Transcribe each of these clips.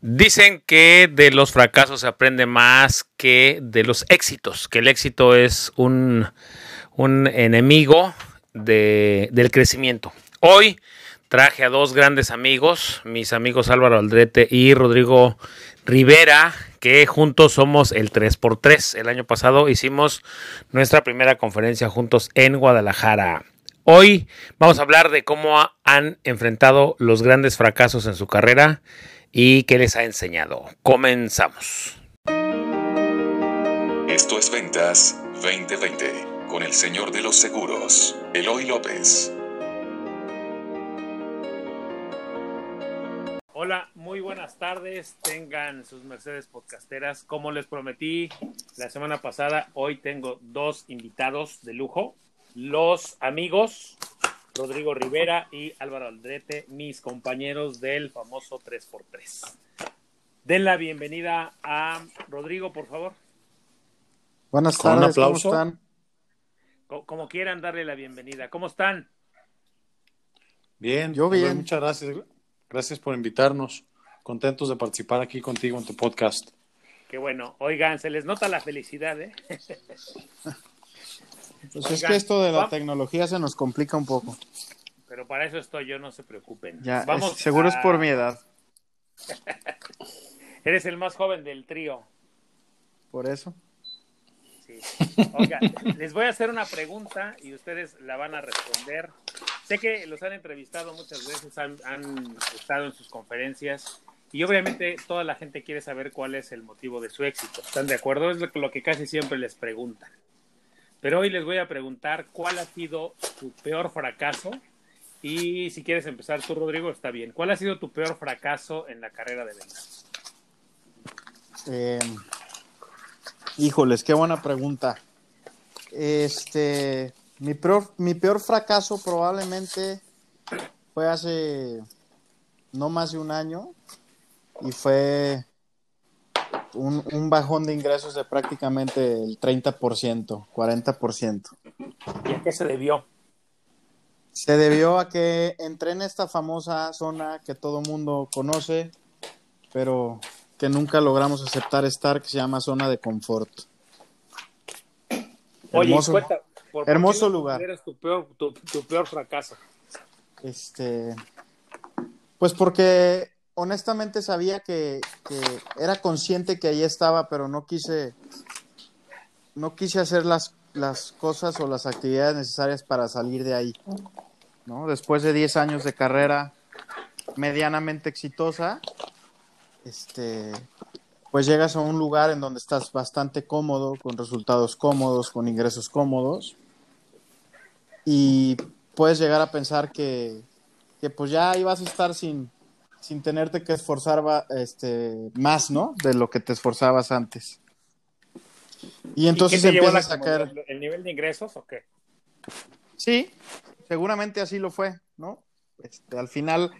Dicen que de los fracasos se aprende más que de los éxitos, que el éxito es un, un enemigo de, del crecimiento. Hoy traje a dos grandes amigos, mis amigos Álvaro Aldrete y Rodrigo Rivera, que juntos somos el 3x3. El año pasado hicimos nuestra primera conferencia juntos en Guadalajara. Hoy vamos a hablar de cómo han enfrentado los grandes fracasos en su carrera y qué les ha enseñado. Comenzamos. Esto es Ventas 2020 con el señor de los seguros, Eloy López. Hola, muy buenas tardes. Tengan sus Mercedes podcasteras. Como les prometí la semana pasada, hoy tengo dos invitados de lujo. Los amigos Rodrigo Rivera y Álvaro Aldrete, mis compañeros del famoso 3x3. Den la bienvenida a Rodrigo, por favor. Buenas tardes, ¿cómo están? Como, quieran darle la bienvenida. ¿Cómo están? Bien, yo bien. Muchas gracias. Gracias por invitarnos. Contentos de participar aquí contigo en tu podcast. Qué bueno. Oigan, se les nota la felicidad, ¿eh? Pues es que esto de la tecnología se nos complica un poco. Pero para eso estoy yo, no se preocupen. Ya, Vamos seguro es por mi edad. Eres el más joven del trío. Por eso. Sí. Oiga, les voy a hacer una pregunta y ustedes la van a responder. Sé que los han entrevistado muchas veces, han, han estado en sus conferencias y obviamente toda la gente quiere saber cuál es el motivo de su éxito. ¿Están de acuerdo? Es lo que casi siempre les preguntan. Pero hoy les voy a preguntar cuál ha sido tu peor fracaso. Y si quieres empezar tú, Rodrigo, está bien. ¿Cuál ha sido tu peor fracaso en la carrera de ventas? Eh, híjoles, qué buena pregunta. Este, mi peor, mi peor fracaso probablemente fue hace no más de un año y fue un, bajón de ingresos de prácticamente el 30%, 40%. ¿Y a qué se debió? Se debió a que entré en esta famosa zona que todo mundo conoce, pero que nunca logramos aceptar estar, que se llama zona de confort. Oye, hermoso, cuenta, hermoso lugar. Eres tu peor, tu peor fracaso? Este, pues porque honestamente sabía que, era consciente que ahí estaba, pero no quise, no quise hacer las, las cosas o las actividades necesarias para salir de ahí. ¿no? Después de 10 años de carrera medianamente exitosa, este, pues llegas a un lugar en donde estás bastante cómodo, con resultados cómodos, con ingresos cómodos, y puedes llegar a pensar que, que pues ya ibas a estar sin, sin tenerte que esforzar este, más, ¿no? De lo que te esforzabas antes. Y entonces empiezas a sacar... ¿El nivel de ingresos o qué? Sí, seguramente así lo fue, ¿no? Este, al final,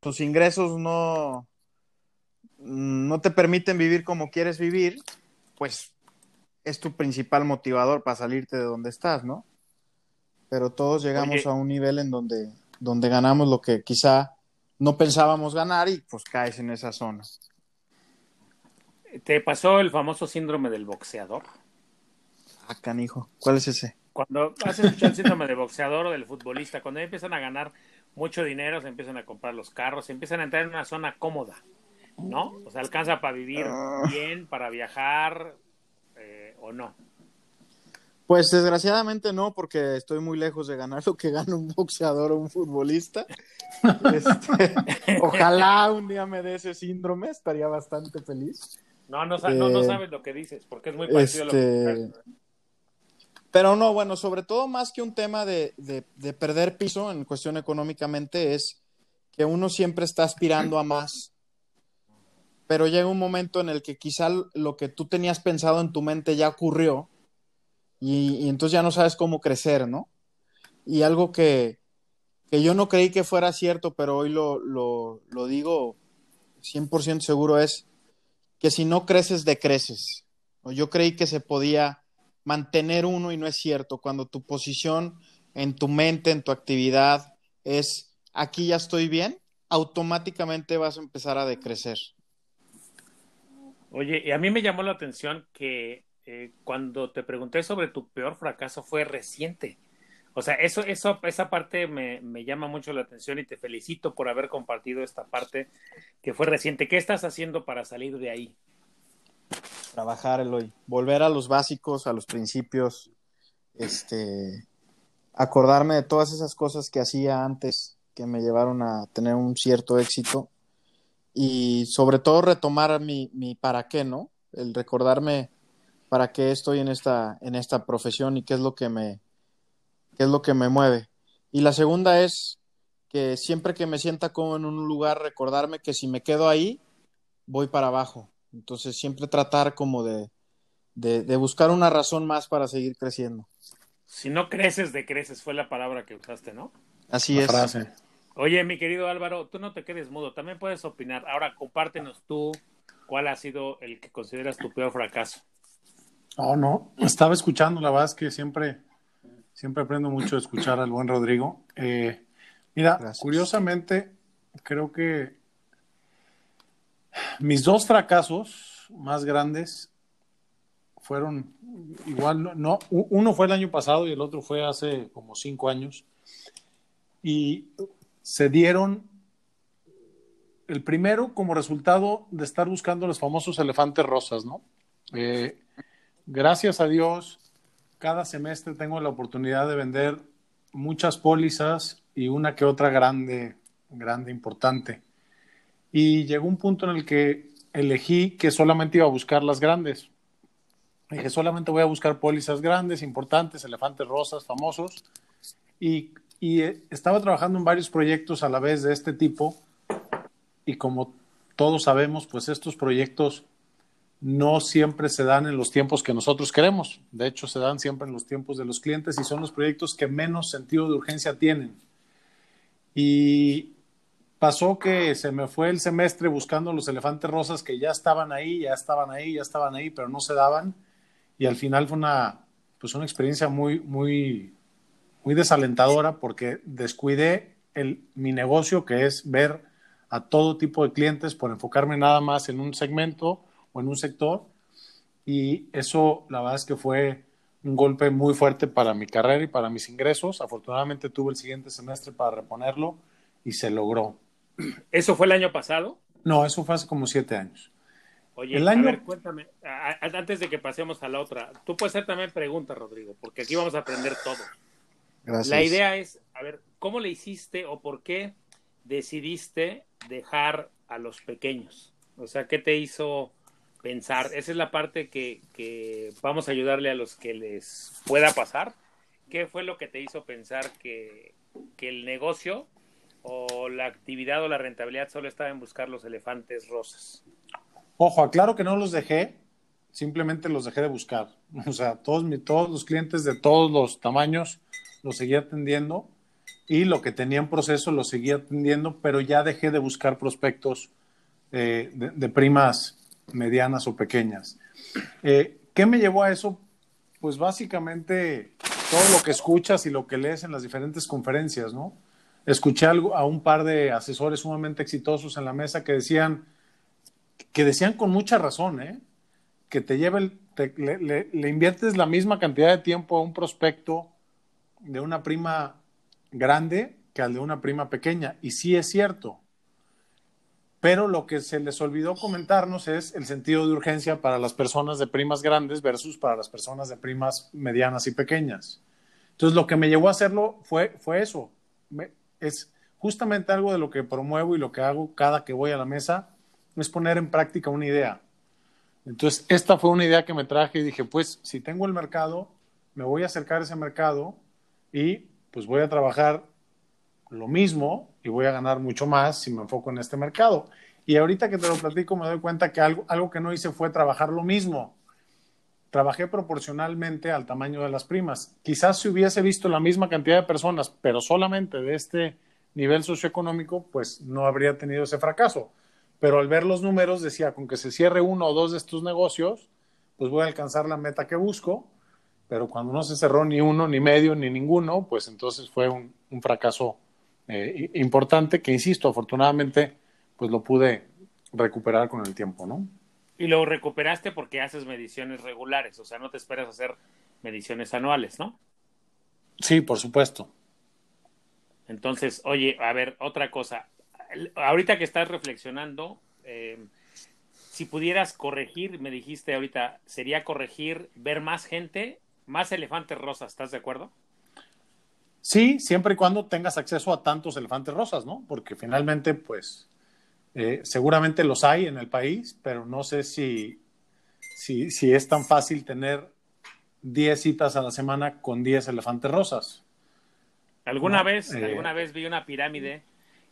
tus ingresos no, no te permiten vivir como quieres vivir, pues es tu principal motivador para salirte de donde estás, ¿no? Pero todos llegamos a un nivel en donde, donde ganamos lo que quizá no pensábamos ganar y pues caes en esa zona. ¿Te pasó el famoso síndrome del boxeador? Ah, canijo. ¿Cuál es ese? Cuando has escuchado el síndrome del boxeador o del futbolista, cuando empiezan a ganar mucho dinero, se empiezan a comprar los carros, se empiezan a entrar en una zona cómoda, ¿no? O sea, alcanza para vivir ah. bien, para viajar eh, o no. Pues desgraciadamente no, porque estoy muy lejos de ganar lo que gana un boxeador o un futbolista. Este, ojalá un día me dé ese síndrome, estaría bastante feliz. No, no, no, eh, sabes lo que dices, porque es muy parecido a lo que este, Pero no, bueno, sobre todo más que un tema de, de perder piso en cuestión económicamente, es que uno siempre está aspirando a más pero llega un momento en el que quizá lo que tú tenías pensado en tu mente ya ocurrió y, entonces ya no sabes cómo crecer, ¿no? Y algo que, yo no creí que fuera cierto, pero hoy lo, lo, lo digo 100% seguro es que si no creces, decreces. Yo creí que se podía mantener uno y no es cierto. Cuando tu posición en tu mente, en tu actividad es aquí ya estoy bien, automáticamente vas a empezar a decrecer. Oye, y a mí me llamó la atención que eh, cuando te pregunté sobre tu peor fracaso fue reciente. O sea, eso, eso, esa parte me, me, llama mucho la atención y te felicito por haber compartido esta parte que fue reciente. ¿Qué estás haciendo para salir de ahí? Trabajar, Eloy. Volver a los básicos, a los principios. Este, acordarme de todas esas cosas que hacía antes que me llevaron a tener un cierto éxito y sobre todo retomar mi, mi para qué, ¿no? El recordarme para qué estoy en esta, en esta profesión y qué es lo que me, qué es lo que me mueve. Y la segunda es que siempre que me sienta como en un lugar, recordarme que si me quedo ahí, voy para abajo. Entonces siempre tratar como de, de, de buscar una razón más para seguir creciendo. Si no creces, decreces, fue la palabra que usaste, ¿no? Así La es. frase. Oye, mi querido Álvaro, tú no te quedes mudo, también puedes opinar. Ahora, compártenos tú cuál ha sido el que consideras tu peor fracaso. Oh, no, estaba escuchando, la verdad es que siempre, siempre aprendo mucho de escuchar al buen Rodrigo. Eh, mira, Gracias. curiosamente, creo que mis dos fracasos más grandes fueron igual, no, no, uno fue el año pasado y el otro fue hace como cinco años. Y se dieron el primero como resultado de estar buscando los famosos elefantes rosas, ¿no? Eh, gracias a Dios, cada semestre tengo la oportunidad de vender muchas pólizas y una que otra grande, grande, importante. Y llegó un punto en el que elegí que solamente iba a buscar las grandes. Dije, solamente voy a buscar pólizas grandes, importantes, elefantes rosas, famosos. Y, y eh, estaba trabajando en varios proyectos a la vez de este tipo. Y como todos sabemos, pues estos proyectos no siempre se dan en los tiempos que nosotros queremos. De hecho, se dan siempre en los tiempos de los clientes y son los proyectos que menos sentido de urgencia tienen. Y pasó que se me fue el semestre buscando los elefantes rosas que ya estaban ahí, ya estaban ahí, ya estaban ahí, pero no se daban. Y al final fue una, pues una experiencia muy, muy, muy desalentadora porque descuidé el, mi negocio, que es ver a todo tipo de clientes por enfocarme nada más en un segmento o en un sector. Y eso, la verdad es que fue un golpe muy fuerte para mi carrera y para mis ingresos. Afortunadamente tuve el siguiente semestre para reponerlo y se logró. ¿Eso fue el año pasado? No, eso fue hace como siete años. Oye, El a año- ver, cuéntame, a- a- antes de que pasemos a la otra, tú puedes hacer también preguntas, Rodrigo, porque aquí vamos a aprender todo. Gracias. La idea es, a ver, ¿cómo le hiciste o por qué decidiste dejar a los pequeños? O sea, ¿qué te hizo pensar? Esa es la parte que, vamos a ayudarle a los que les pueda pasar. ¿Qué fue lo que te hizo pensar que, el negocio o la actividad o la rentabilidad solo estaba en buscar los elefantes rosas? Ojo, aclaro que no los dejé, simplemente los dejé de buscar. O sea, todos, los clientes de todos los tamaños los seguía atendiendo y lo que tenía en proceso lo seguía atendiendo, pero ya dejé de buscar prospectos eh, de primas medianas o pequeñas. Eh, ¿Qué me llevó a eso? Pues básicamente todo lo que escuchas y lo que lees en las diferentes conferencias, ¿no? Escuché a un par de asesores sumamente exitosos en la mesa que decían, que decían con mucha razón, ¿eh? que te lleva el, le inviertes la misma cantidad de tiempo a un prospecto de una prima grande que al de una prima pequeña. Y sí es cierto. Pero lo que se les olvidó comentarnos es el sentido de urgencia para las personas de primas grandes versus para las personas de primas medianas y pequeñas. Entonces, lo que me llevó a hacerlo fue, fue eso. Es justamente algo de lo que promuevo y lo que hago cada que voy a la mesa, es poner en práctica una idea. Entonces, esta fue una idea que me traje y dije, pues, si tengo el mercado, me voy a acercar a ese mercado y pues voy a trabajar lo mismo y voy a ganar mucho más si me enfoco en este mercado. Y ahorita que te lo platico, me doy cuenta que algo, algo que no hice fue trabajar lo mismo. Trabajé proporcionalmente al tamaño de las primas. Quizás si hubiese visto la misma cantidad de personas, pero solamente de este nivel socioeconómico, pues no habría tenido ese fracaso. Pero al ver los números decía, con que se cierre uno o dos de estos negocios, pues voy a alcanzar la meta que busco. Pero cuando no se cerró ni uno, ni medio, ni ninguno, pues entonces fue un, un fracaso eh, importante que, insisto, afortunadamente, pues lo pude recuperar con el tiempo, ¿no? Y lo recuperaste porque haces mediciones regulares, o sea, no te esperas hacer mediciones anuales, ¿no? Sí, por supuesto. Entonces, oye, a ver, otra cosa. Ahorita que estás reflexionando, eh, si pudieras corregir, me dijiste ahorita, sería corregir ver más gente, más elefantes rosas, ¿estás de acuerdo? Sí, siempre y cuando tengas acceso a tantos elefantes rosas, ¿no? Porque finalmente, pues, eh, seguramente los hay en el país, pero no sé si, si, si es tan fácil tener 10 citas a la semana con 10 elefantes rosas. ¿Alguna, vez, eh, alguna vez vi una pirámide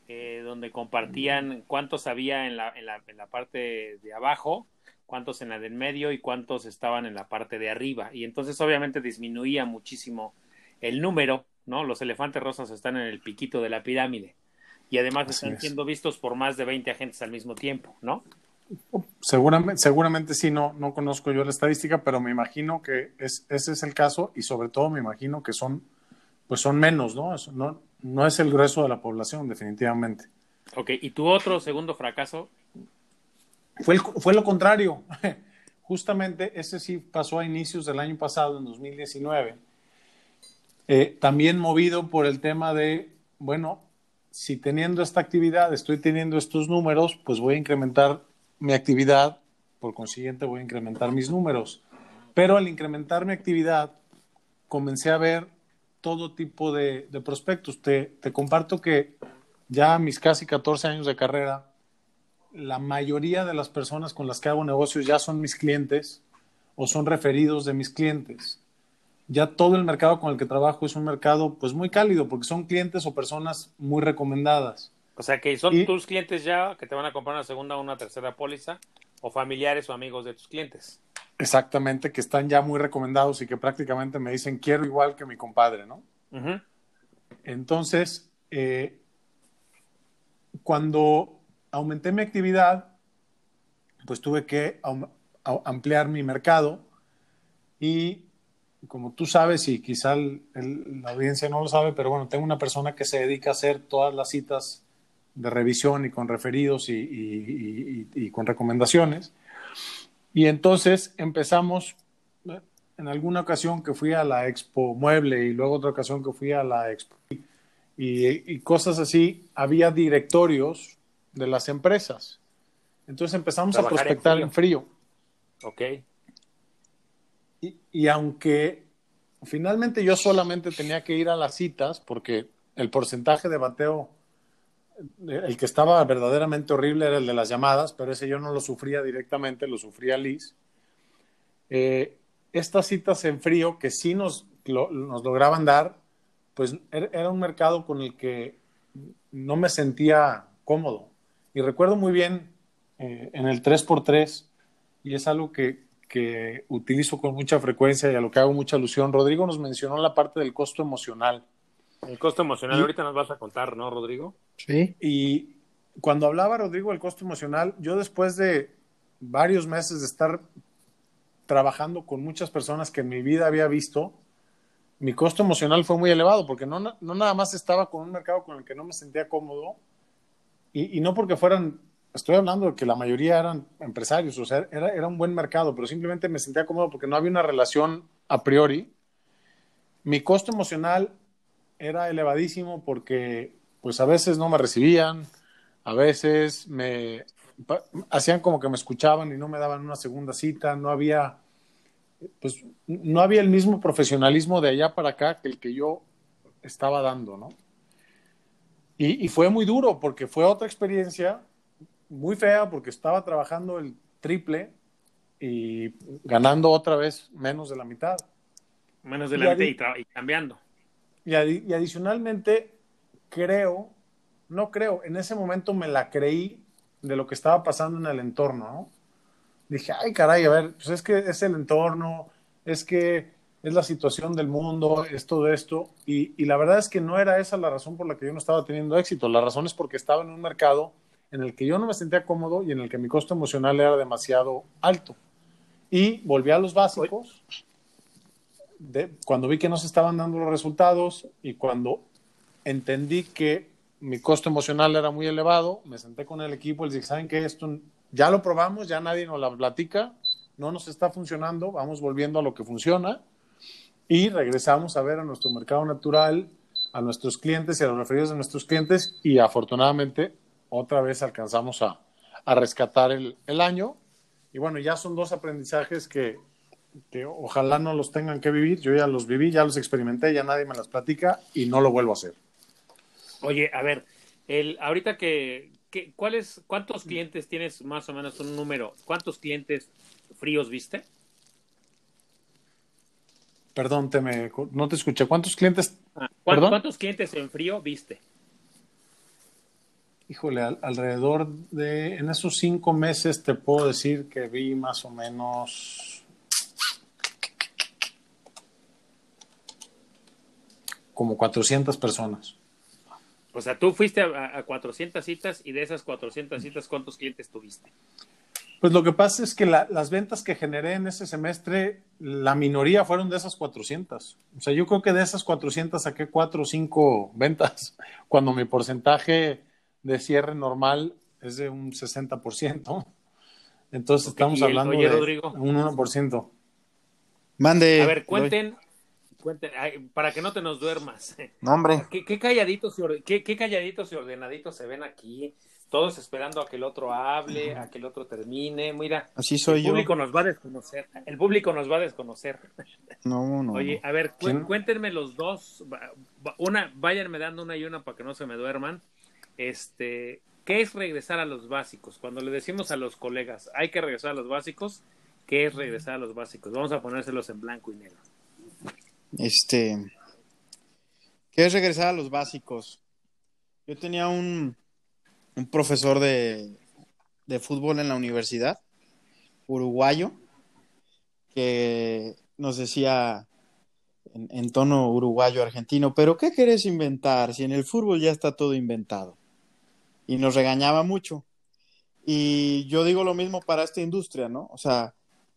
eh, donde compartían cuántos había en la, en, la, en la parte de abajo, cuántos en la del medio y cuántos estaban en la parte de arriba. Y entonces obviamente disminuía muchísimo el número, ¿no? Los elefantes rosas están en el piquito de la pirámide y además están siendo vistos por más de 20 agentes al mismo tiempo, ¿no? Seguramente, seguramente sí, no, no conozco yo la estadística, pero me imagino que es, ese es el caso y sobre todo me imagino que son, pues son menos, ¿no? no, no es el grueso de la población, definitivamente. Ok, ¿y tu otro segundo fracaso? Fue, fue lo contrario. Justamente ese sí pasó a inicios del año pasado, en 2019. Eh, también movido por el tema de, bueno, si teniendo esta actividad estoy teniendo estos números, pues voy a incrementar mi actividad, por consiguiente voy a incrementar mis números. Pero al incrementar mi actividad, comencé a ver todo tipo de, prospectos. Te, comparto que ya mis casi 14 años de carrera, la mayoría de las personas con las que hago negocios ya son mis clientes o son referidos de mis clientes. Ya todo el mercado con el que trabajo es un mercado pues muy cálido porque son clientes o personas muy recomendadas. O sea que son tus clientes ya que te van a comprar una segunda o una tercera póliza o familiares o amigos de tus clientes. Exactamente, que están ya muy recomendados y que prácticamente me dicen quiero igual que mi compadre, ¿no? Entonces, eh, cuando aumenté mi actividad, pues tuve que ampliar mi mercado y como tú sabes y quizá la audiencia no lo sabe, pero bueno, tengo una persona que se dedica a hacer todas las citas de revisión y con referidos y, con recomendaciones. Y entonces empezamos, en alguna ocasión que fui a la Expo Mueble y luego otra ocasión que fui a la Expo y, cosas así, había directorios de las empresas. Entonces empezamos a prospectar en frío. Ok. Y, aunque finalmente yo solamente tenía que ir a las citas porque el porcentaje de bateo el que estaba verdaderamente horrible era el de las llamadas, pero ese yo no lo sufría directamente, lo sufría Liz. Eh, estas citas en frío que sí nos, nos lograban dar, pues er, era un mercado con el que no me sentía cómodo. Y recuerdo muy bien eh, en el 3x3, y es algo que, que utilizo con mucha frecuencia y a lo que hago mucha alusión, Rodrigo nos mencionó la parte del costo emocional. El costo emocional, ahorita nos vas a contar, ¿no, Rodrigo? Sí. Y cuando hablaba Rodrigo del costo emocional, yo después de varios meses de estar trabajando con muchas personas que en mi vida había visto, mi costo emocional fue muy elevado, porque no, no nada más estaba con un mercado con el que no me sentía cómodo, y, y, no porque fueran, estoy hablando de que la mayoría eran empresarios, o sea, era, era un buen mercado, pero simplemente me sentía cómodo porque no había una relación a priori. Mi costo emocional era elevadísimo porque pues a veces no me recibían, a veces me hacían como que me escuchaban y no me daban una segunda cita, no había pues no había el mismo profesionalismo de allá para acá que el que yo estaba dando, ¿no? Y, y fue muy duro porque fue otra experiencia muy fea porque estaba trabajando el triple y ganando otra vez menos de la mitad. Menos de la mitad y cambiando. Y, adicionalmente, creo, no creo, en ese momento me la creí de lo que estaba pasando en el entorno, ¿no? Dije, ay, caray, a ver, pues es que es el entorno, es que es la situación del mundo, es todo esto. Y, y, la verdad es que no era esa la razón por la que yo no estaba teniendo éxito. La razón es porque estaba en un mercado en el que yo no me sentía cómodo y en el que mi costo emocional era demasiado alto. Y volví a los básicos cuando vi que no se estaban dando los resultados y cuando entendí que mi costo emocional era muy elevado, me senté con el equipo y les dije, ¿saben qué? Esto ya lo probamos, ya nadie nos la platica, no nos está funcionando, vamos volviendo a lo que funciona y regresamos a ver a nuestro mercado natural, a nuestros clientes y a los referidos de nuestros clientes y afortunadamente otra vez alcanzamos a, a rescatar el, el, año. Y bueno, ya son dos aprendizajes que, que, ojalá no los tengan que vivir. Yo ya los viví, ya los experimenté, ya nadie me las platica y no lo vuelvo a hacer. Oye, a ver, el, ahorita que, que ¿cuáles, ¿cuántos clientes tienes más o menos un número? ¿Cuántos clientes fríos viste? Perdón, te me, no te escuché. ¿Cuántos clientes? Ah, ¿cuántos, ¿Cuántos clientes en frío viste? Híjole, al, alrededor de, en esos cinco meses te puedo decir que vi más o menos como 400 personas. O sea, tú fuiste a, a 400 citas y de esas 400 citas, ¿cuántos clientes tuviste? Pues lo que pasa es que la, las ventas que generé en ese semestre, la minoría fueron de esas 400. O sea, yo creo que de esas 400 saqué 4 o 5 ventas, cuando mi porcentaje de cierre normal es de un 60%. Entonces okay, estamos hablando oye, de Rodrigo. un 1%. Mande. A ver, cuenten, cuenten para que no te nos duermas. No, hombre. ¿Qué, qué calladitos, y qué, qué calladitos y ordenaditos se ven aquí? todos esperando a que el otro hable, a que el otro termine. Mira, así soy el público nos va a desconocer. El público nos va a desconocer. No, no. Oye, a ver, cu cuéntenme los dos. Una, váyanme dando una y una para que no se me duerman. Este, ¿qué es regresar a los básicos? Cuando le decimos a los colegas, hay que regresar a los básicos, ¿qué es regresar a los básicos? Vamos a ponérselos en blanco y negro. Este, ¿qué es regresar a los básicos? Yo tenía un un profesor de, de, fútbol en la universidad, uruguayo, que nos decía en, en, tono uruguayo argentino, pero ¿qué querés inventar si en el fútbol ya está todo inventado? Y nos regañaba mucho. Y yo digo lo mismo para esta industria, ¿no? O sea,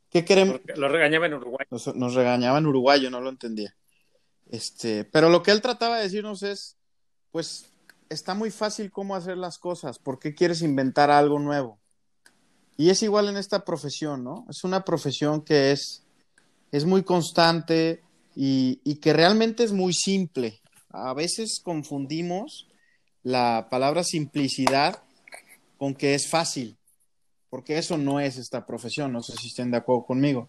¿qué queremos? Lo regañaba en Uruguay. Nos, nos regañaba en uruguayo, no lo entendía. Este, pero lo que él trataba de decirnos es, pues está muy fácil cómo hacer las cosas. ¿Por qué quieres inventar algo nuevo? Y es igual en esta profesión, ¿no? Es una profesión que es, es muy constante y, y que realmente es muy simple. A veces confundimos la palabra simplicidad con que es fácil, porque eso no es esta profesión, no sé si estén de acuerdo conmigo.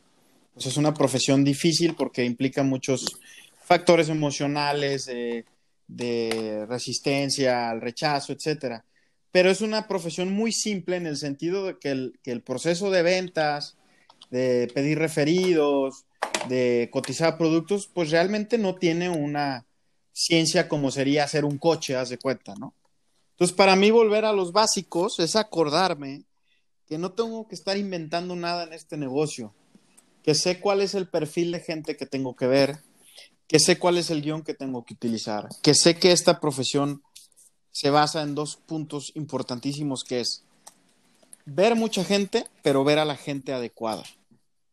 Es una profesión difícil porque implica muchos factores emocionales, de resistencia al rechazo, etcétera. Pero es una profesión muy simple en el sentido de que el proceso de ventas, de pedir referidos, de cotizar productos, pues realmente no tiene una ciencia como sería hacer un coche, haz de cuenta, ¿no? Entonces, para mí volver a los básicos es acordarme que no tengo que estar inventando nada en este negocio, que sé cuál es el perfil de gente que tengo que ver, que sé cuál es el guion que tengo que utilizar, que sé que esta profesión se basa en dos puntos importantísimos, que es ver mucha gente, pero ver a la gente adecuada.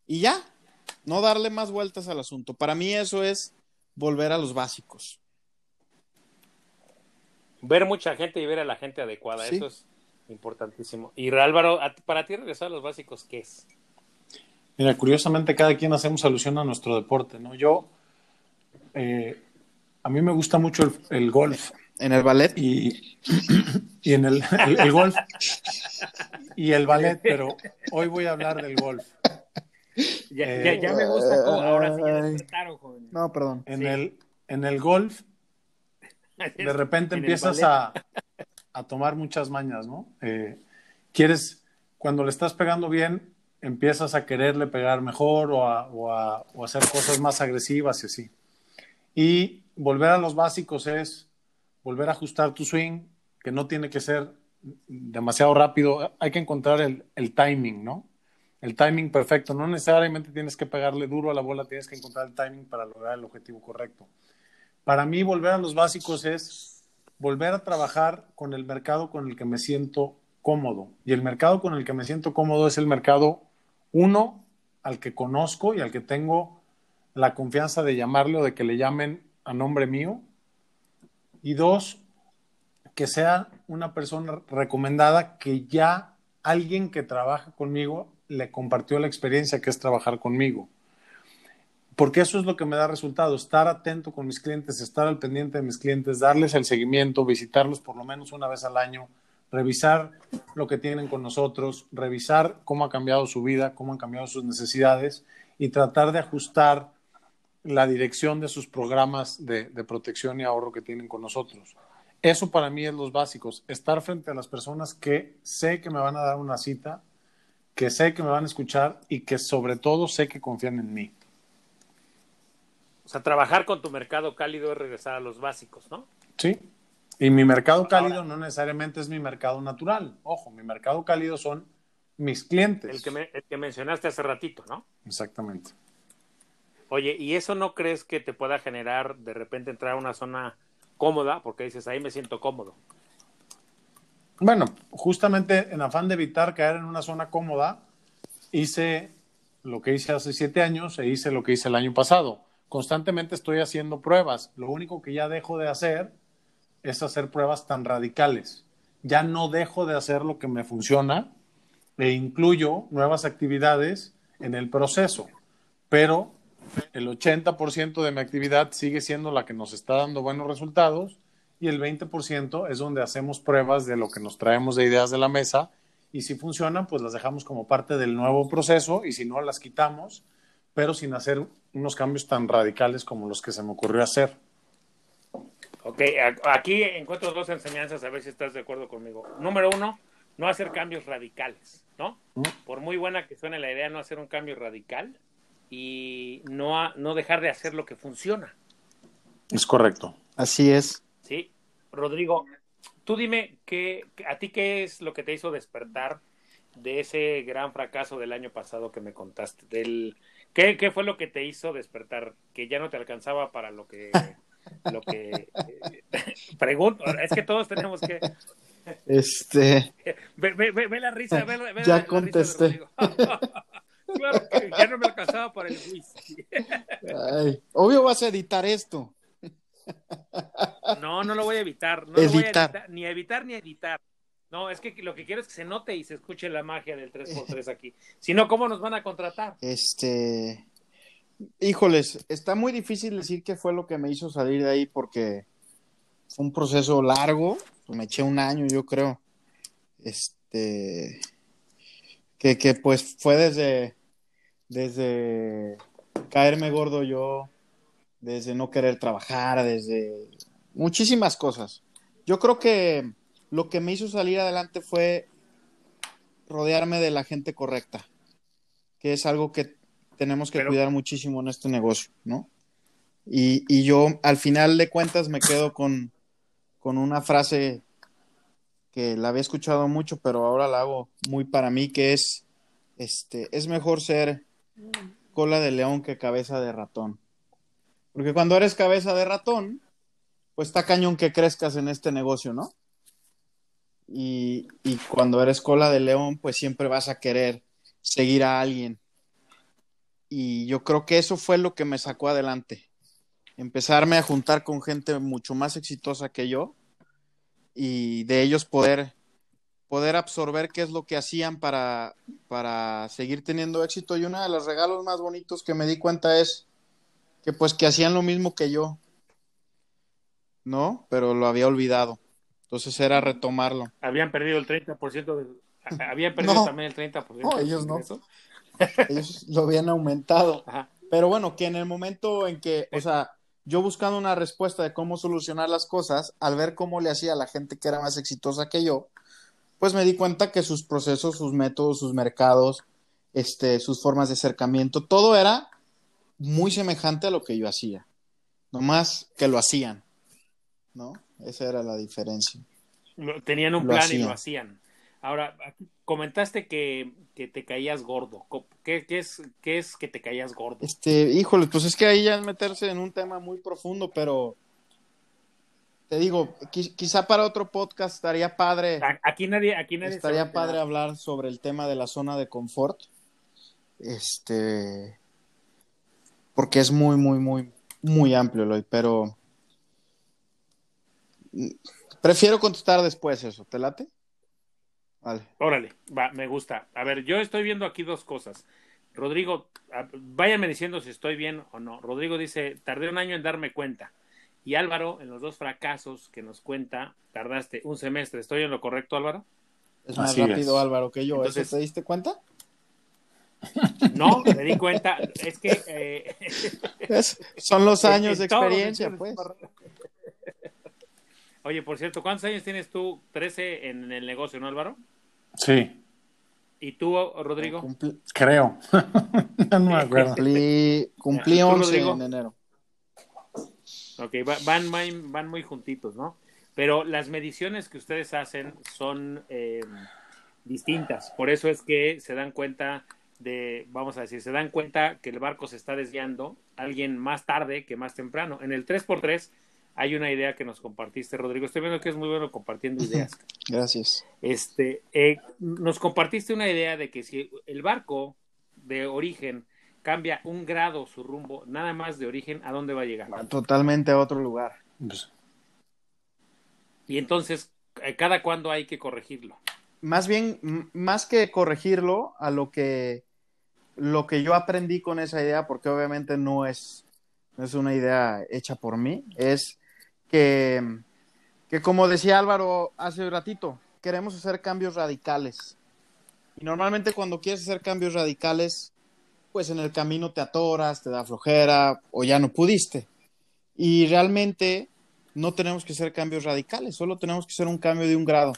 Y ya, no darle más vueltas al asunto. Para mí eso es volver a los básicos. Ver mucha gente y ver a la gente adecuada, ¿Sí? eso es importantísimo. Y Álvaro, para ti regresar a los básicos, ¿qué es? Mira, curiosamente cada quien hacemos alusión a nuestro deporte, ¿no? Yo eh, a mí me gusta mucho el, el, golf. ¿En el ballet? Y, y en el, el, el, golf. Y el ballet, pero hoy voy a hablar del golf. Ya, eh, ya, ya me gusta. Oh, ahora sí ya despertaron, jóvenes. No, perdón. En, sí. el, en el golf, de repente empiezas a, a, tomar muchas mañas, ¿no? Eh, quieres, cuando le estás pegando bien, empiezas a quererle pegar mejor o a, o a, o a hacer cosas más agresivas y así. Y volver a los básicos es volver a ajustar tu swing, que no tiene que ser demasiado rápido. Hay que encontrar el, el, timing, ¿no? El timing perfecto. No necesariamente tienes que pegarle duro a la bola, tienes que encontrar el timing para lograr el objetivo correcto. Para mí, volver a los básicos es volver a trabajar con el mercado con el que me siento cómodo. Y el mercado con el que me siento cómodo es el mercado, uno, al que conozco y al que tengo la confianza de llamarle o de que le llamen a nombre mío. Y dos, que sea una persona recomendada que ya alguien que trabaja conmigo le compartió la experiencia que es trabajar conmigo. Porque eso es lo que me da resultado, estar atento con mis clientes, estar al pendiente de mis clientes, darles el seguimiento, visitarlos por lo menos una vez al año, revisar lo que tienen con nosotros, revisar cómo ha cambiado su vida, cómo han cambiado sus necesidades y tratar de ajustar la dirección de sus programas de, protección y ahorro que tienen con nosotros. Eso para mí es los básicos, estar frente a las personas que sé que me van a dar una cita, que sé que me van a escuchar y que sobre todo sé que confían en mí. O sea, trabajar con tu mercado cálido es regresar a los básicos, ¿no? Sí. Y mi mercado cálido no necesariamente es mi mercado natural. Ojo, mi mercado cálido son mis clientes. El que, me, el que mencionaste hace ratito, ¿no? Exactamente. Oye, ¿y eso no crees que te pueda generar de repente entrar a una zona cómoda? Porque dices, ahí me siento cómodo. Bueno, justamente en afán de evitar caer en una zona cómoda, hice lo que hice hace siete años e hice lo que hice el año pasado. Constantemente estoy haciendo pruebas. Lo único que ya dejo de hacer es hacer pruebas tan radicales. Ya no dejo de hacer lo que me funciona e incluyo nuevas actividades en el proceso. Pero el 80% de mi actividad sigue siendo la que nos está dando buenos resultados y el 20% es donde hacemos pruebas de lo que nos traemos de ideas de la mesa y si funcionan, pues las dejamos como parte del nuevo proceso y si no, las quitamos, pero sin hacer unos cambios tan radicales como los que se me ocurrió hacer. Ok, aquí encuentro dos enseñanzas, a ver si estás de acuerdo conmigo. Número uno, no hacer cambios radicales, ¿no? ¿Mm? Por muy buena que suene la idea, no hacer un cambio radical y no, no dejar de hacer lo que funciona. Es correcto. Así es. Sí, Rodrigo, tú dime, ¿qué, ¿a ti qué es lo que te hizo despertar de ese gran fracaso del año pasado que me contaste? Del, ¿qué, ¿Qué fue lo que te hizo despertar? Que ya no te alcanzaba para lo que... lo que eh, pregunto, es que todos tenemos que... Este... Ve, ve, ve, ve la risa, ve, ve ya la, contesté. La risa claro que ya no me alcanzaba para el whisky. Ay, obvio vas a editar esto. No, no lo voy a evitar. No Editar. Lo voy a editar, ni editar ni editar. No, es que lo que quiero es que se note y se escuche la magia del 3x3 aquí. Si no, ¿cómo nos van a contratar? Este. Híjoles, está muy difícil decir qué fue lo que me hizo salir de ahí porque fue un proceso largo. Me eché un año, yo creo. Este. Que, que pues fue desde. Desde caerme gordo yo, desde no querer trabajar, desde muchísimas cosas. Yo creo que lo que me hizo salir adelante fue rodearme de la gente correcta, que es algo que tenemos que Pero- cuidar muchísimo en este negocio, ¿no? Y, y yo al final de cuentas me quedo con, con una frase que la había escuchado mucho, pero ahora la hago muy para mí, que es, este, es mejor ser cola de león que cabeza de ratón. Porque cuando eres cabeza de ratón, pues está cañón que crezcas en este negocio, ¿no? Y, cuando eres cola de león, pues siempre vas a querer seguir a alguien. Y yo creo que eso fue lo que me sacó adelante. Empezarme a juntar con gente mucho más exitosa que yo y de ellos poder, poder absorber qué es lo que hacían para, para seguir teniendo éxito. Y uno de los regalos más bonitos que me di cuenta es que pues que hacían lo mismo que yo, ¿no? Pero lo había olvidado. Entonces era retomarlo. Habían perdido el 30% de... Habían perdido No. también el 30% No, ellos no. Ellos lo habían aumentado. Ajá. Pero bueno, que en el momento en que, o sea, yo buscando una respuesta de cómo solucionar las cosas, al ver cómo le hacía a la gente que era más exitosa que yo, pues me di cuenta que sus procesos, sus métodos, sus mercados, este, sus formas de acercamiento, todo era muy semejante a lo que yo hacía. Nomás que lo hacían, ¿no? Esa era la diferencia. Lo- Tenían un Lo plan y lo hacían. Ahora, comentaste que, que te caías gordo. ¿Qué, qué es, ¿Qué es que te caías gordo? Este, híjole, pues es que ahí ya es meterse en un tema muy profundo, pero te digo, qui- quizá para otro podcast estaría padre, Aquí nadie, aquí nadie estaría padre hablar sobre el tema de la zona de confort. Este, porque es muy, muy, muy, muy amplio, Eloy, pero prefiero contestar después eso, ¿te late? Vale. Órale, va, me gusta. A ver, yo estoy viendo aquí dos cosas. Rodrigo, váyanme diciendo si estoy bien o no. Rodrigo dice, tardé un año en darme cuenta. Y Álvaro, en los dos fracasos que nos cuenta, tardaste un semestre. ¿Estoy en lo correcto, Álvaro? Es más Así rápido es. Álvaro que yo. Entonces- ¿Eso te diste cuenta? No, me di cuenta. Es que eh, Es- son los años de experiencia, pues. Oye, por cierto, ¿cuántos años tienes tú? 13 en el negocio, ¿no, Álvaro? Sí, ¿Y tú, Rodrigo? Cumpli, creo. no me acuerdo. cumplí, cumplí ¿Tú, 11 Rodrigo? en enero. Ok, va- van, muy- van muy juntitos, ¿no? Pero las mediciones que ustedes hacen son eh, distintas. Por eso es que se dan cuenta de, vamos a decir, se dan cuenta que el barco se está desviando, alguien más tarde que más temprano. En el 3x3 hay una idea que nos compartiste, Rodrigo. Estoy viendo que es muy bueno compartiendo ideas. Gracias. Este, eh, nos compartiste una idea de que si el barco de origen cambia un grado su rumbo, nada más de origen, ¿a dónde va a llegar? Totalmente a otro lugar. Pues, Y entonces, eh, ¿cada cuándo hay que corregirlo? Más bien, más que corregirlo a lo que, lo que yo aprendí con esa idea, porque obviamente no es, no es una idea hecha por mí, es que, que como decía Álvaro hace un ratito, queremos hacer cambios radicales. Y normalmente cuando quieres hacer cambios radicales, pues en el camino te atoras, te da flojera o ya no pudiste. Y realmente no tenemos que hacer cambios radicales, solo tenemos que hacer un cambio de un grado,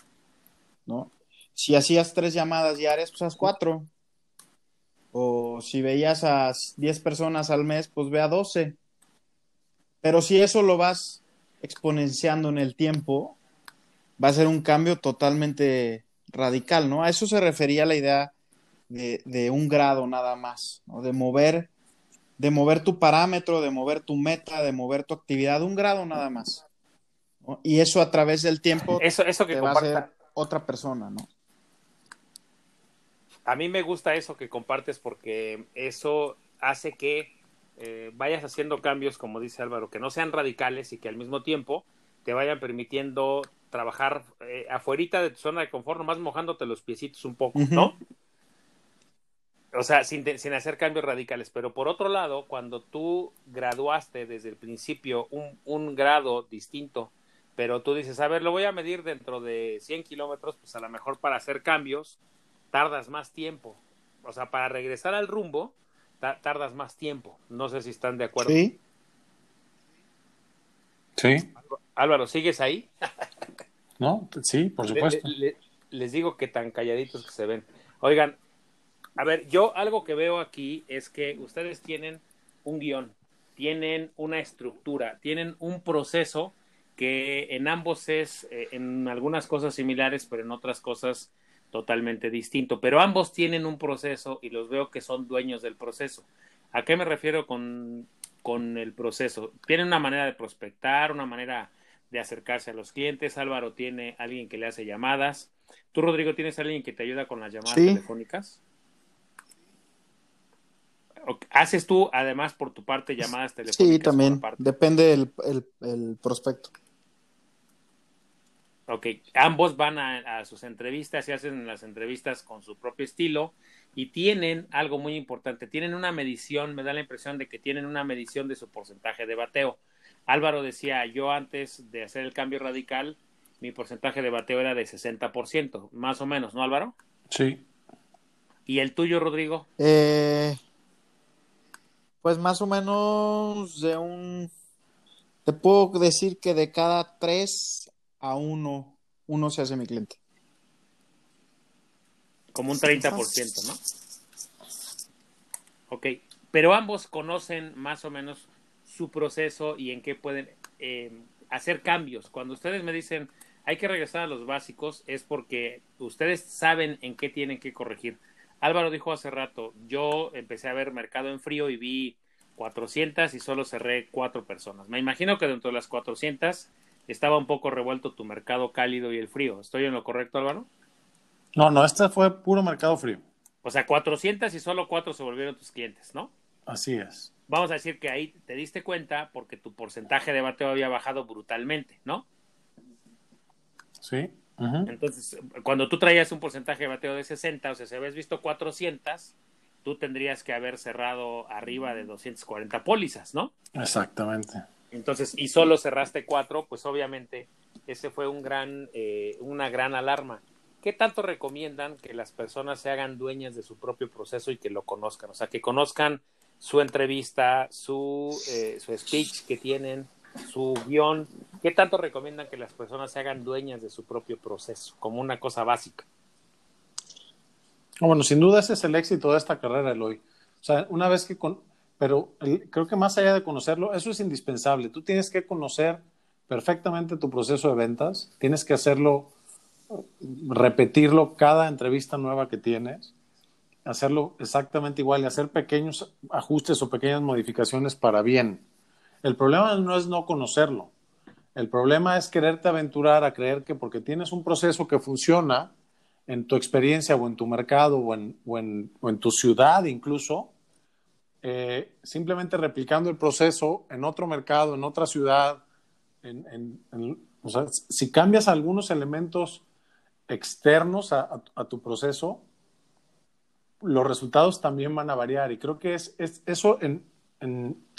¿no? Si hacías tres llamadas diarias, pues haz cuatro. O si veías a 10 personas al mes, pues ve a 12. Pero si eso lo vas exponenciando en el tiempo, va a ser un cambio totalmente radical, ¿no? A eso se refería la idea de, de un grado nada más, ¿no? De mover, de mover tu parámetro, de mover tu meta, de mover tu actividad, un grado nada más. ¿no? Y eso a través del tiempo Eso, eso que te va a ser otra persona, ¿no? A mí me gusta eso que compartes porque eso hace que eh, vayas haciendo cambios, como dice Álvaro, que no sean radicales y que al mismo tiempo te vayan permitiendo trabajar eh, afuerita de tu zona de confort, nomás mojándote los piecitos un poco. ¿no? O sea, sin, sin hacer cambios radicales. Pero por otro lado, cuando tú graduaste desde el principio un, un grado distinto, pero tú dices, a ver, lo voy a medir dentro de 100 kilómetros, pues a lo mejor para hacer cambios tardas más tiempo. O sea, para regresar al rumbo, ta- tardas más tiempo. No sé si están de acuerdo. Sí, sí, Álvaro, ¿sigues ahí? ¿no? Sí, por supuesto. le- le- les digo que tan calladitos que se ven. Oigan, a ver, yo algo que veo aquí es que ustedes tienen un guion, tienen una estructura, tienen un proceso que en ambos es, eh, en algunas cosas similares, pero en otras cosas totalmente distinto. Pero ambos tienen un proceso y los veo que son dueños del proceso. ¿A qué me refiero con, con el proceso? Tienen una manera de prospectar, una manera de acercarse a los clientes. Álvaro tiene alguien que le hace llamadas. ¿Tú, Rodrigo, tienes alguien que te ayuda con las llamadas Sí. telefónicas? ¿O- ¿Haces tú, además, por tu parte, llamadas telefónicas? sí, también. Depende del el, el prospecto. Ok, ambos van a, a sus entrevistas y hacen las entrevistas con su propio estilo y tienen algo muy importante, tienen una medición, me da la impresión de que tienen una medición de su porcentaje de bateo. Álvaro decía, yo antes de hacer el cambio radical, mi porcentaje de bateo era de 60%, más o menos, ¿no, Álvaro? Sí, ¿Y el tuyo, Rodrigo? Eh, pues más o menos de un... Te puedo decir que de cada tres a uno, uno se hace mi cliente. Como un 30%, ¿no? Ok, pero ambos conocen más o menos su proceso y en qué pueden eh, hacer cambios. Cuando ustedes me dicen hay que regresar a los básicos, es porque ustedes saben en qué tienen que corregir. Álvaro dijo hace rato, yo empecé a ver mercado en frío y vi 400 y solo cerré cuatro personas. Me imagino que dentro de las 400 estaba un poco revuelto tu mercado cálido y el frío. ¿Estoy en lo correcto, Álvaro? no, no, este fue puro mercado frío. O sea, 400 y solo cuatro se volvieron tus clientes, ¿no? Así es. Vamos a decir que ahí te diste cuenta porque tu porcentaje de bateo había bajado brutalmente, ¿no? Sí. Entonces, cuando tú traías un porcentaje de bateo de 60, o sea, si habías visto 400, tú tendrías que haber cerrado arriba de 240 pólizas, ¿no? Exactamente. Entonces, y solo cerraste cuatro, pues obviamente ese fue un gran, eh, una gran alarma. ¿Qué tanto recomiendan que las personas se hagan dueñas de su propio proceso y que lo conozcan? O sea, que conozcan su entrevista, su, eh, su speech que tienen, su guion. ¿Qué tanto recomiendan que las personas se hagan dueñas de su propio proceso como una cosa básica? Bueno, sin duda ese es el éxito de esta carrera, Eloy. O sea, una vez que con... Pero creo que más allá de conocerlo, eso es indispensable. Tú tienes que conocer perfectamente tu proceso de ventas, tienes que hacerlo, repetirlo cada entrevista nueva que tienes, hacerlo exactamente igual y hacer pequeños ajustes o pequeñas modificaciones para bien. El problema no es no conocerlo. El problema es quererte aventurar a creer que porque tienes un proceso que funciona, en tu experiencia o en tu mercado o en, o en, o en tu ciudad incluso, eh, simplemente replicando el proceso en otro mercado, en otra ciudad, o sea, si cambias algunos elementos externos a, tu proceso, los resultados también van a variar. Y creo que es, es eso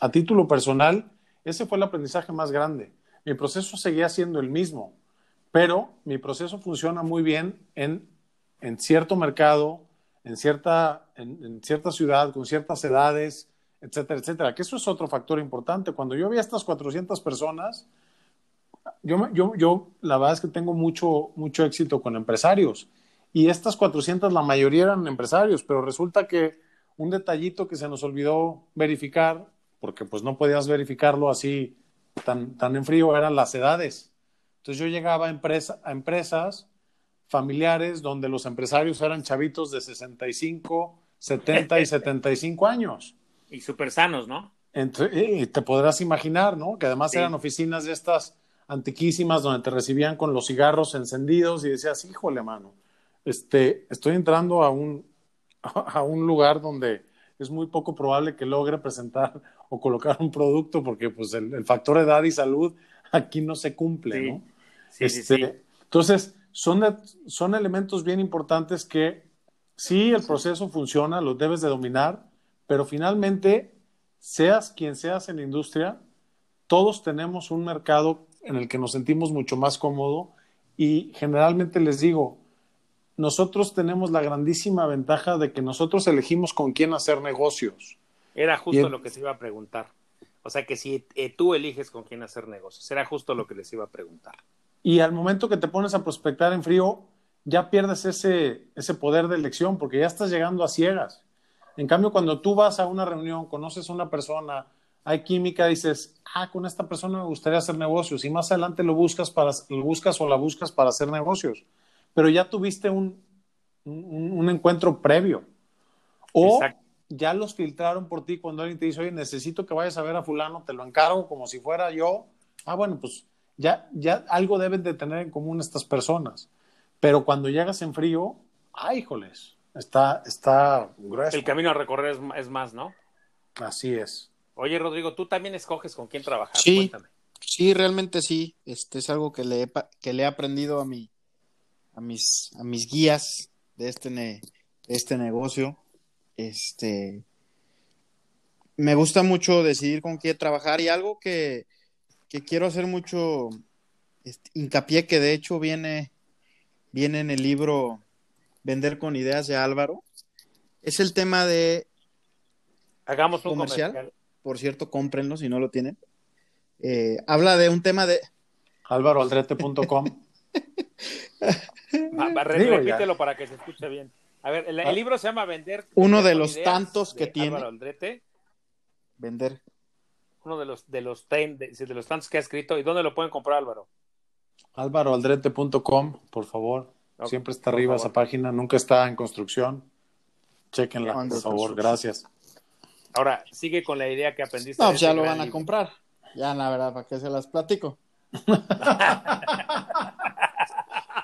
a título personal, ese fue el aprendizaje más grande. Mi proceso seguía siendo el mismo, pero mi proceso funciona muy bien en, en cierto mercado, en cierta, en, en cierta ciudad, con ciertas edades, etcétera, etcétera. Que eso es otro factor importante. Cuando yo vi a estas 400 personas, yo, yo, yo la verdad es que tengo mucho, mucho éxito con empresarios. Y estas 400, la mayoría eran empresarios, pero resulta que un detallito que se nos olvidó verificar, porque pues no podías verificarlo así tan, tan en frío, eran las edades. Entonces yo llegaba a, empresa, a empresas familiares donde los empresarios eran chavitos de 65, 70 y 75 años. Y súper sanos, ¿no? Entre- y te podrás imaginar, ¿no? Que además Sí. eran oficinas de estas antiquísimas donde te recibían con los cigarros encendidos y decías, híjole, mano, este, estoy entrando a un, a un lugar donde es muy poco probable que logre presentar o colocar un producto porque pues el, el factor edad y salud aquí no se cumple, Sí. ¿no? Sí, sí, Este. Entonces, son, son elementos bien importantes que sí, el proceso funciona, lo debes de dominar, pero finalmente, seas quien seas en la industria, todos tenemos un mercado en el que nos sentimos mucho más cómodo y generalmente les digo, nosotros tenemos la grandísima ventaja de que nosotros elegimos con quién hacer negocios. Era justo lo que se iba a preguntar. O sea que si eh, tú eliges con quién hacer negocios, era justo lo que les iba a preguntar. Y al momento que te pones a prospectar en frío, ya pierdes ese, ese poder de elección porque ya estás llegando a ciegas. En cambio, cuando tú vas a una reunión, conoces a una persona, hay química, dices, ah, con esta persona me gustaría hacer negocios y más adelante lo buscas, para, lo buscas o la buscas para hacer negocios. Pero ya tuviste un, un, un encuentro previo. O Exacto. ya los filtraron por ti cuando alguien te dice, oye, necesito que vayas a ver a fulano, te lo encargo como si fuera yo. Ah, bueno, pues ya, ya algo deben de tener en común estas personas. Pero cuando llegas en frío, ay, híjoles, está, está grueso. El camino a recorrer es, es más, ¿no? Así es. Oye, Rodrigo, tú también escoges con quién trabajar. Sí. Cuéntame. Sí, realmente sí. Este es algo que le he, que le he aprendido a mi, a mis, a mis guías de este, ne- de este negocio. Este, me gusta mucho decidir con quién trabajar y algo que, que quiero hacer mucho este, hincapié que de hecho viene, viene en el libro Vender con ideas de Álvaro. Es el tema de Hagamos un Comercial. comercial. por cierto, cómprenlo si no lo tienen. Eh, habla de un tema de, álvaroaldrete.com. Repítelo para que se escuche bien. A ver, el, el Ah. libro se llama Vender. Uno de los tantos que tiene. Álvaro Aldrete. vender. Uno de los de los, ten- de, de los tantos que ha escrito. ¿Y dónde lo pueden comprar, Álvaro? álvaroaldrete.com, por favor. Siempre está por arriba favor. esa página, nunca está en construcción. Chequenla, por favor, gracias. Ahora, sigue con la idea que aprendiste. No, pues ya lo van a comprar. Ya, la verdad, ¿para qué se las platico?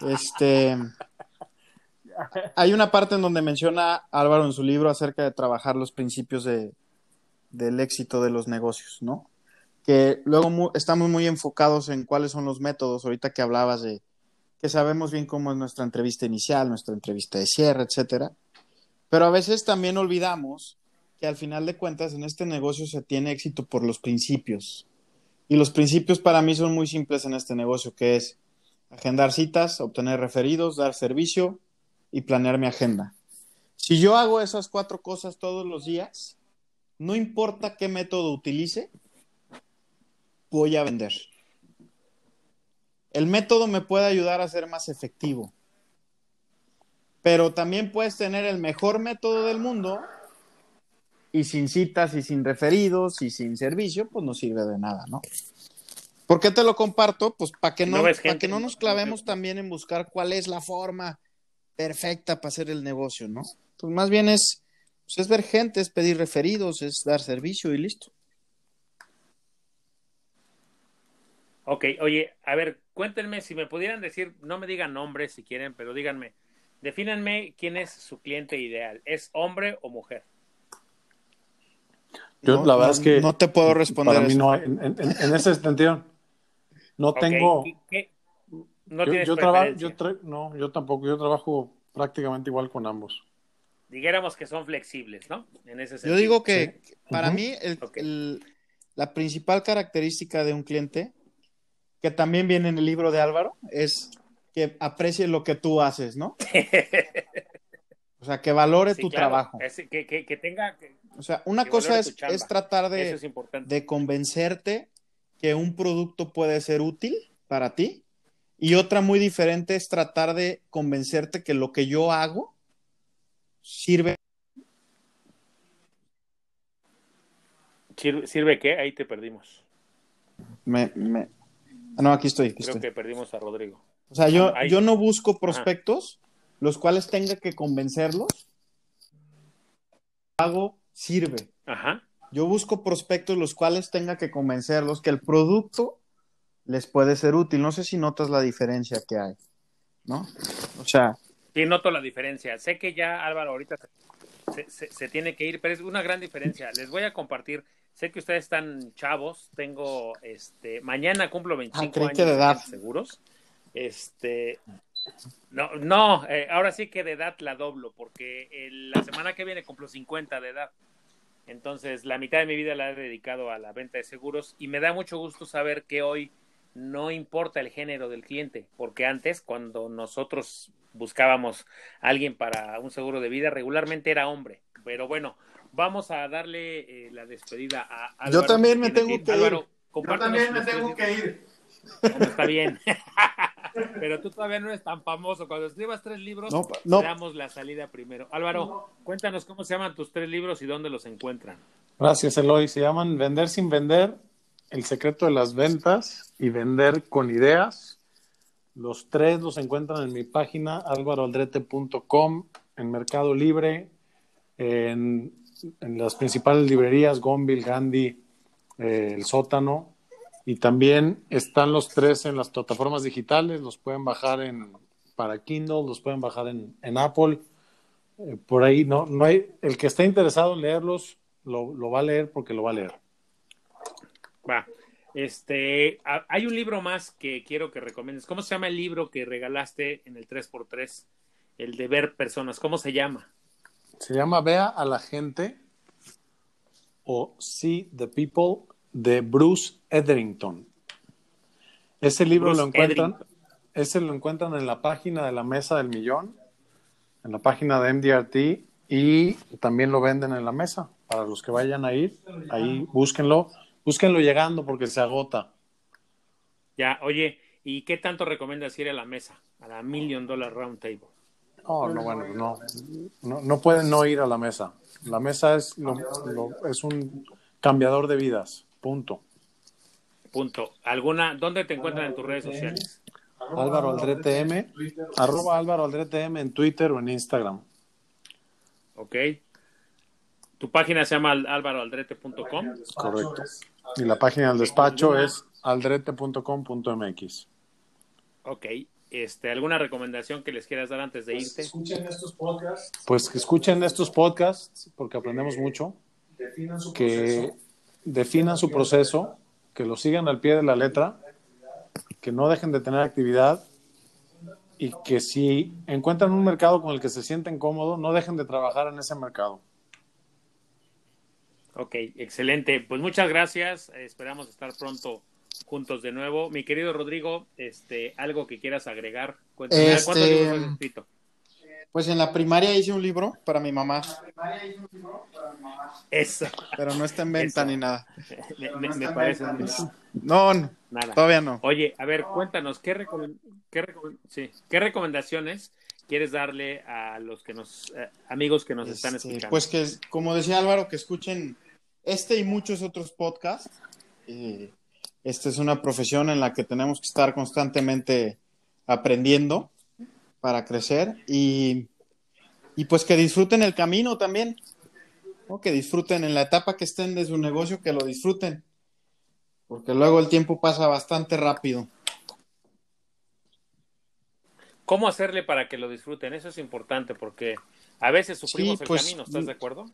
este. Hay una parte en donde menciona Álvaro en su libro acerca de trabajar los principios de, del éxito de los negocios, ¿no? Que luego estamos muy enfocados en cuáles son los métodos, ahorita que hablabas de que sabemos bien cómo es nuestra entrevista inicial, nuestra entrevista de cierre, etcétera. Pero a veces también olvidamos que al final de cuentas en este negocio se tiene éxito por los principios. Y los principios para mí son muy simples en este negocio, que es agendar citas, obtener referidos, dar servicio y planear mi agenda. Si yo hago esas cuatro cosas todos los días, no importa qué método utilice, voy a vender. El método me puede ayudar a ser más efectivo, pero también puedes tener el mejor método del mundo y sin citas y sin referidos y sin servicio, pues no sirve de nada, ¿no? ¿Por qué te lo comparto? Pues para que no, para que no ¿no? nos clavemos también en buscar cuál es la forma perfecta para hacer el negocio, ¿no? Pues más bien es, pues es ver gente, es pedir referidos, es dar servicio y listo. Ok, oye, a ver, cuéntenme si me pudieran decir, no me digan nombres si quieren, pero díganme, defínanme quién es su cliente ideal. ¿Es hombre o mujer? Yo, No, la verdad no- es que no te puedo responder Para mí no en, en- en ese sentido, no tengo. No yo, tienes yo yo tra- no, yo tampoco. Yo trabajo prácticamente igual con ambos. Dijéramos que son flexibles, ¿no? En ese sentido. Yo digo que para mí el- la principal característica de un cliente, que también viene en el libro de Álvaro, es que aprecie lo que tú haces, ¿no? O sea, que valore Sí, tu claro, trabajo. es que, que- que tenga, que- O sea, una cosa es, es tratar de, es de convencerte que un producto puede ser útil para ti y otra muy diferente es tratar de convencerte que lo que yo hago sirve. ¿Sirve, sirve qué? Ahí te perdimos. Me, me- Ah, no, aquí estoy. aquí Creo estoy. que perdimos a Rodrigo. O sea, yo, Ahí. yo no busco prospectos los cuales tenga que convencerlos. Hago sirve. Ajá. Yo busco prospectos los cuales tenga que convencerlos que el producto les puede ser útil. No sé si notas la diferencia que hay, ¿no? O sea, Sí, noto la diferencia. Sé que ya Álvaro ahorita se, se- se tiene que ir, pero es una gran diferencia. Les voy a compartir. Sé que ustedes están chavos. Tengo, este, mañana cumplo 25 Ah, años que de edad. seguros. Este, no, no, eh, ahora sí que de edad la doblo, porque el- la semana que viene cumplo 50 de edad. Entonces, la mitad de mi vida la he dedicado a la venta de seguros y me da mucho gusto saber que hoy no importa el género del cliente, porque antes, cuando nosotros buscábamos a alguien para un seguro de vida, regularmente era hombre. Pero bueno, vamos a darle eh, la despedida a Álvaro. Yo también me tengo ir. que ir. Álvaro, compártenos los tres libros. ir. Bueno, está bien. Pero tú todavía no eres tan famoso. Cuando escribas tres libros, No, no. damos la salida primero. Álvaro, cuéntanos cómo se llaman tus tres libros y dónde los encuentran. Gracias, Eloy. Se llaman Vender sin vender, El secreto de las ventas y Vender con ideas. Los tres los encuentran en mi página álvaroaldrete.com, en Mercado Libre, en, en las principales librerías, Gonville, Gandhi, eh, El Sótano. Y también están los tres en las plataformas digitales, los pueden bajar en, para Kindle, los pueden bajar en, en Apple. Eh, por ahí no, no hay, el que esté interesado en leerlos, lo, lo va a leer porque lo va a leer. Va. Este, hay un libro más que quiero que recomiendes. ¿Cómo se llama el libro que regalaste en el 3x3? El de ver personas. ¿Cómo se llama? Se llama Vea a la gente o See the People de Bruce Etherington. Ese libro Bruce lo encuentran, ese lo encuentran en la página de la Mesa del Millón, en la página de MDRT y también lo venden en la mesa. Para los que vayan a ir, ahí búsquenlo, búsquenlo llegando porque se agota. Ya, oye, ¿y qué tanto recomiendas ir a la mesa? A la Million Dollar Round Table. Oh, no, bueno, no, no, no pueden no ir a la mesa. La mesa es, lo- lo- es un cambiador de vidas, punto. Punto. ¿Alguna? ¿Dónde te encuentran en tus redes sociales? Álvaro Aldrete M, arroba Álvaro Aldrete M en Twitter o en Instagram. ¿Ok? Tu página se llama álvaroaldrete.com. Correcto. Y la página del despacho es aldrete.com.mx. Ok. Este, ¿Alguna recomendación que les quieras dar antes de irte? Pues que escuchen estos podcasts porque aprendemos mucho, que definan su proceso, que lo sigan al pie de la letra, que no dejen de tener actividad y que si encuentran un mercado con el que se sienten cómodos, no dejen de trabajar en ese mercado. Ok, excelente. Pues muchas gracias. Esperamos estar pronto juntos de nuevo. Mi querido Rodrigo, este, algo que quieras agregar. Cuéntame, Este, ¿Cuántos libros has escrito? Pues en la primaria hice un libro para mi mamá, Eso. pero no está en venta Eso. ni nada. Me, me- me parece No, no, nada. todavía no. Oye, a ver, cuéntanos, ¿qué, sí, ¿qué recomendaciones quieres darle a los que nos, eh, amigos que nos están Este, escuchando? Pues que, como decía Álvaro, que escuchen este y muchos otros podcasts. Eh, esta es una profesión en la que tenemos que estar constantemente aprendiendo para crecer y, y pues que disfruten el camino también, ¿no? que disfruten en la etapa que estén de su negocio, que lo disfruten, porque luego el tiempo pasa bastante rápido. ¿Cómo hacerle para que lo disfruten? Eso es importante porque a veces sufrimos Sí, el pues, camino, ¿estás de acuerdo?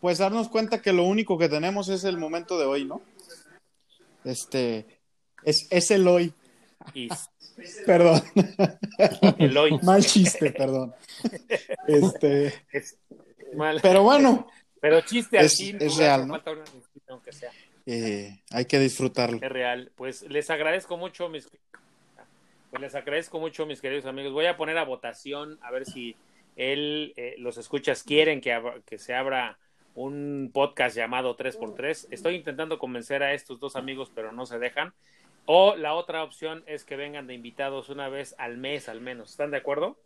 pues darnos cuenta que lo único que tenemos es el momento de hoy, ¿no? Este, es, es el hoy. Y Perdón, el hoy mal chiste, perdón. Este, es mal. pero bueno, Pero chiste al es- fin, es real, ¿no? falta una risita, aunque sea. eh, hay que disfrutarlo. Es real. Pues les agradezco mucho, mis pues les agradezco mucho, mis queridos amigos. Voy a poner a votación a ver si él, eh, los escuchas quieren que, que se abra un podcast llamado 3x3. Estoy intentando convencer a estos dos amigos, pero no se dejan. O la otra opción es que vengan de invitados una vez al mes al menos. ¿Están de acuerdo?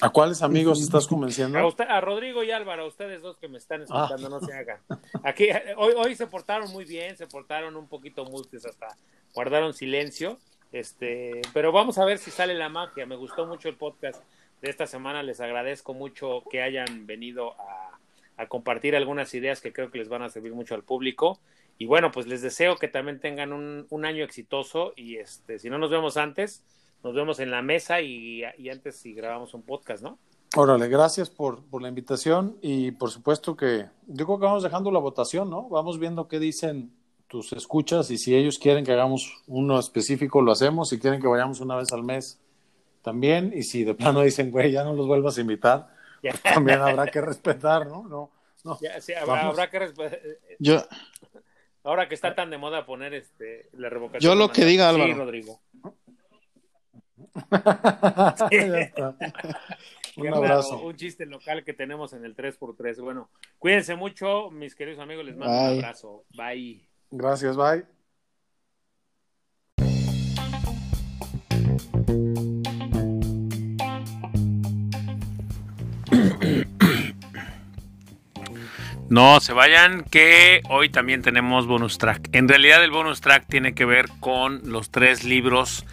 ¿A cuáles amigos estás A, convenciendo? usted, a Rodrigo y Álvaro, a ustedes dos que me están escuchando, no se hagan. Aquí, hoy, hoy se portaron muy bien, se portaron un poquito mustes, hasta guardaron silencio. Este, pero vamos a ver si sale la magia. Me gustó mucho el podcast de esta semana. Les agradezco mucho que hayan venido a, a compartir algunas ideas que creo que les van a servir mucho al público. Y bueno, pues les deseo que también tengan un, un año exitoso. Y este, si no nos vemos antes, nos vemos en la mesa y, y antes si grabamos un podcast, ¿no? Órale, gracias por, por la invitación y por supuesto que yo creo que vamos dejando la votación, ¿no? Vamos viendo qué dicen tus escuchas y si ellos quieren que hagamos uno específico, lo hacemos. Si quieren que vayamos una vez al mes, también. Y si de plano dicen, güey, ya no los vuelvas a invitar, También habrá que respetar, ¿no? No, no. Sí, habrá, Vamos. habrá que resp- Yo, ahora que está tan de moda poner este la revocación. Yo lo que diga, Sí, Álvaro. Rodrigo. Ya está. Un Qué abrazo. raro, Un chiste local que tenemos en el 3x3. Bueno, cuídense mucho, mis queridos amigos. Les mando un abrazo. Bye. Gracias, bye. No se vayan, que hoy también tenemos bonus track. En realidad, el bonus track tiene que ver con los tres libros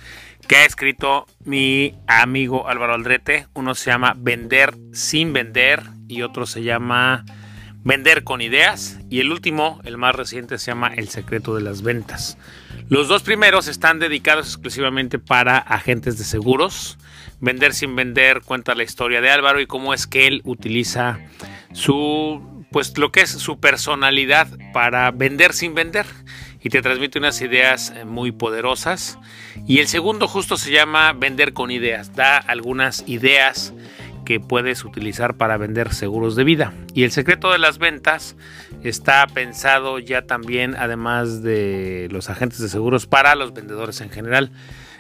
que ha escrito mi amigo Álvaro Aldrete. Uno se llama Vender sin vender y otro se llama Vender con ideas. Y el último, el más reciente, se llama El secreto de las ventas. Los dos primeros están dedicados exclusivamente para agentes de seguros. Vender sin vender cuenta la historia de Álvaro y cómo es que él utiliza su pues lo que es su personalidad para vender sin vender. Y te transmite unas ideas eh, muy poderosas. Y el segundo justo se llama vender con ideas. Da algunas ideas que puedes utilizar para vender seguros de vida. Y el secreto de las ventas está pensado ya también además de los agentes de seguros para los vendedores en general.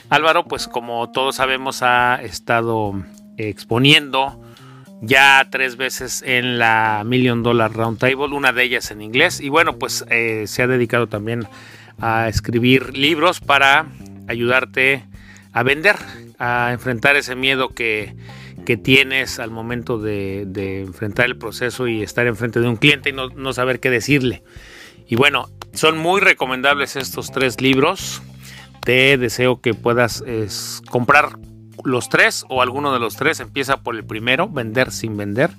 Álvaro pues como todos sabemos ha estado exponiendo ya tres veces en la Million Dollar Round Table, una de ellas en inglés. Y bueno, pues eh, se ha dedicado también a escribir libros para ayudarte a vender, a enfrentar ese miedo que, que tienes al momento de, de, enfrentar el proceso y estar enfrente de un cliente y no, no saber qué decirle. Y bueno, son muy recomendables estos tres libros. Te deseo que puedas comprar los tres o alguno de los tres. Empieza por el primero, vender sin vender,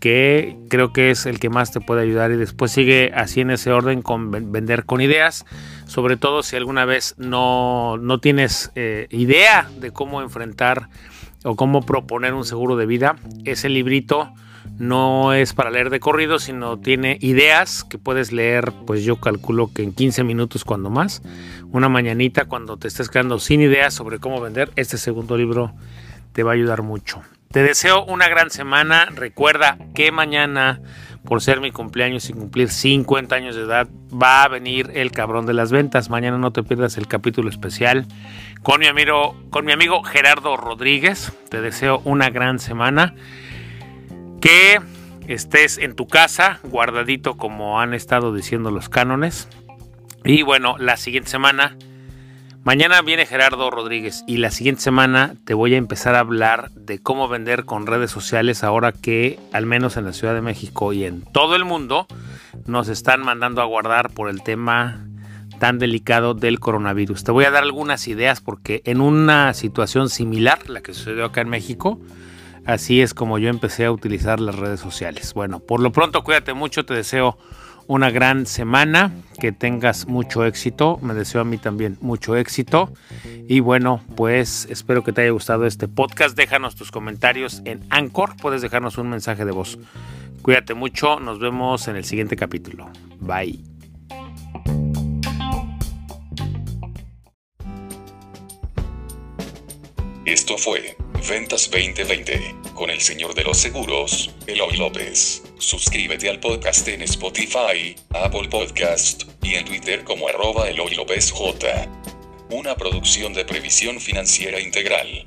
que creo que es el que más te puede ayudar y después sigue así en ese orden con vender con ideas, sobre todo si alguna vez no, no tienes eh, idea de cómo enfrentar o cómo proponer un seguro de vida. Ese librito no es para leer de corrido, sino tiene ideas que puedes leer, pues yo calculo que en 15 minutos cuando más. Una mañanita cuando te estés quedando sin ideas sobre cómo vender, este segundo libro te va a ayudar mucho. Te deseo una gran semana. Recuerda que mañana, por ser mi cumpleaños y cumplir 50 años de edad, va a venir el cabrón de las ventas. Mañana no te pierdas el capítulo especial con mi amigo, con mi amigo Gerardo Rodríguez. Te deseo una gran semana. Que estés en tu casa, guardadito como han estado diciendo los cánones. Y bueno, la siguiente semana Mañana viene Gerardo Rodríguez y la siguiente semana te voy a empezar a hablar de cómo vender con redes sociales ahora que al menos en la Ciudad de México y en todo el mundo nos están mandando a guardar por el tema tan delicado del coronavirus. Te voy a dar algunas ideas porque en una situación similar, la que sucedió acá en México, así es como yo empecé a utilizar las redes sociales. Bueno, por lo pronto cuídate mucho, te deseo una gran semana, que tengas mucho éxito, me deseo a mí también mucho éxito y bueno, pues espero que te haya gustado este podcast, déjanos tus comentarios en Anchor, puedes dejarnos un mensaje de voz. Cuídate mucho, nos vemos en el siguiente capítulo. Bye. Esto fue Ventas 2020 con el señor de los seguros, Eloy López. Suscríbete al podcast en Spotify, Apple Podcast y en Twitter como arroba Eloy López J. Una producción de previsión financiera integral.